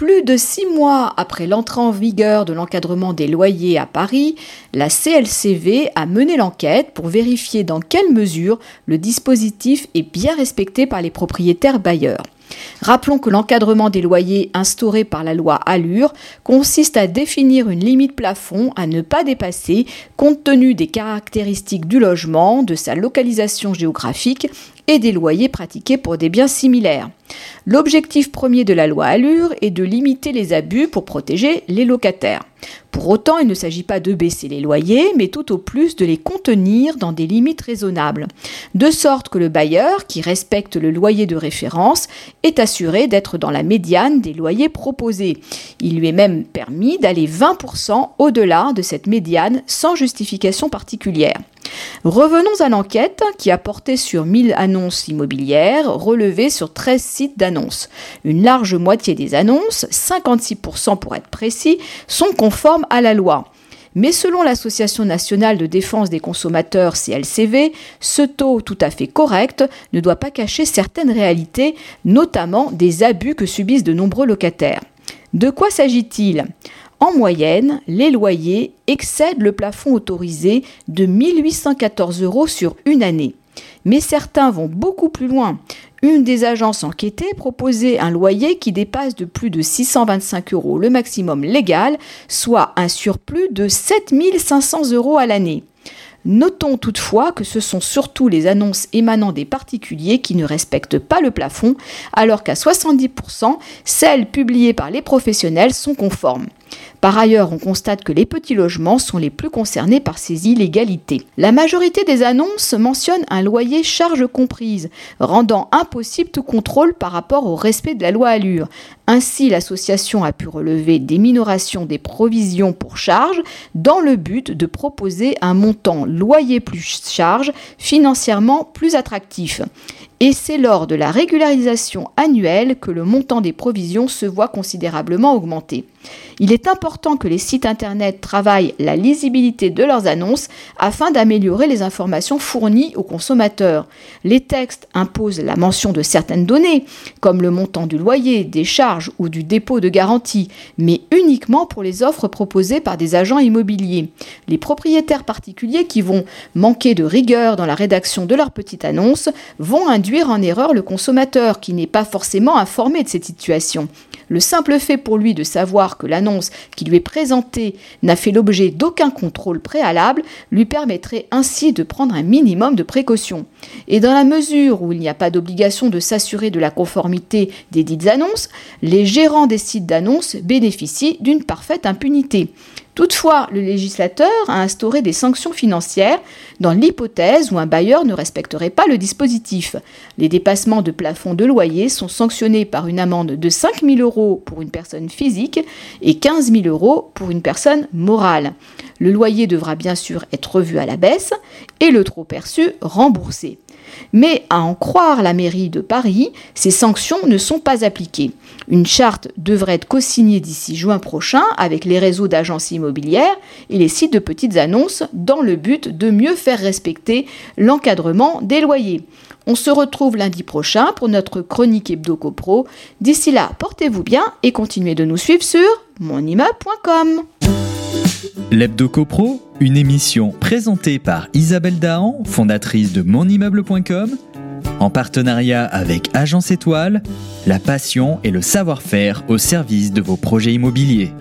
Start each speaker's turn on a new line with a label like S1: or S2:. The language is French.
S1: Plus de six mois après l'entrée en vigueur de l'encadrement des loyers à Paris, la CLCV a mené l'enquête pour vérifier dans quelle mesure le dispositif est bien respecté par les propriétaires bailleurs. Rappelons que l'encadrement des loyers instauré par la loi Allure consiste à définir une limite plafond à ne pas dépasser compte tenu des caractéristiques du logement, de sa localisation géographique et des loyers pratiqués pour des biens similaires. L'objectif premier de la loi Allure est de limiter les abus pour protéger les locataires. Pour autant, il ne s'agit pas de baisser les loyers, mais tout au plus de les contenir dans des limites raisonnables, de sorte que le bailleur, qui respecte le loyer de référence, est assuré d'être dans la médiane des loyers proposés. Il lui est même permis d'aller 20% au-delà de cette médiane sans justification particulière. Revenons à l'enquête qui a porté sur 1000 annonces immobilières relevées sur 13 sites d'annonces. Une large moitié des annonces, 56% pour être précis, sont conformes à la loi. Mais selon l'Association nationale de défense des consommateurs CLCV, ce taux tout à fait correct ne doit pas cacher certaines réalités, notamment des abus que subissent de nombreux locataires. De quoi s'agit-il? En moyenne, les loyers excèdent le plafond autorisé de 1814 euros sur une année. Mais certains vont beaucoup plus loin. Une des agences enquêtées proposait un loyer qui dépasse de plus de 625 euros le maximum légal, soit un surplus de 7500 euros à l'année. Notons toutefois que ce sont surtout les annonces émanant des particuliers qui ne respectent pas le plafond, alors qu'à 70%, celles publiées par les professionnels sont conformes. Par ailleurs, on constate que les petits logements sont les plus concernés par ces illégalités. La majorité des annonces mentionnent un loyer charge comprise, rendant impossible tout contrôle par rapport au respect de la loi Allure. Ainsi, l'association a pu relever des minorations des provisions pour charge dans le but de proposer un montant loyer plus charge financièrement plus attractif et c'est lors de la régularisation annuelle que le montant des provisions se voit considérablement augmenter. Il est important que les sites Internet travaillent la lisibilité de leurs annonces afin d'améliorer les informations fournies aux consommateurs. Les textes imposent la mention de certaines données, comme le montant du loyer, des charges ou du dépôt de garantie, mais uniquement pour les offres proposées par des agents immobiliers. Les propriétaires particuliers qui vont manquer de rigueur dans la rédaction de leur petite annonce vont en erreur le consommateur qui n'est pas forcément informé de cette situation. Le simple fait pour lui de savoir que l'annonce qui lui est présentée n'a fait l'objet d'aucun contrôle préalable lui permettrait ainsi de prendre un minimum de précautions. Et dans la mesure où il n'y a pas d'obligation de s'assurer de la conformité des dites annonces, les gérants des sites d'annonces bénéficient d'une parfaite impunité. Toutefois, le législateur a instauré des sanctions financières dans l'hypothèse où un bailleur ne respecterait pas le dispositif. Les dépassements de plafond de loyer sont sanctionnés par une amende de 5 000 euros pour une personne physique et 15 000 euros pour une personne morale. Le loyer devra bien sûr être revu à la baisse et le trop perçu remboursé. Mais à en croire la mairie de Paris, ces sanctions ne sont pas appliquées. Une charte devrait être co-signée d'ici juin prochain avec les réseaux d'agences et les sites de petites annonces dans le but de mieux faire respecter l'encadrement des loyers. On se retrouve lundi prochain pour notre chronique hebdo copro. D'ici là, portez-vous bien et continuez de nous suivre sur monimmeuble.com.
S2: L'Hebdo CoPro, une émission présentée par Isabelle Dahan, fondatrice de monimmeuble.com, en partenariat avec Agence Étoile, la passion et le savoir-faire au service de vos projets immobiliers.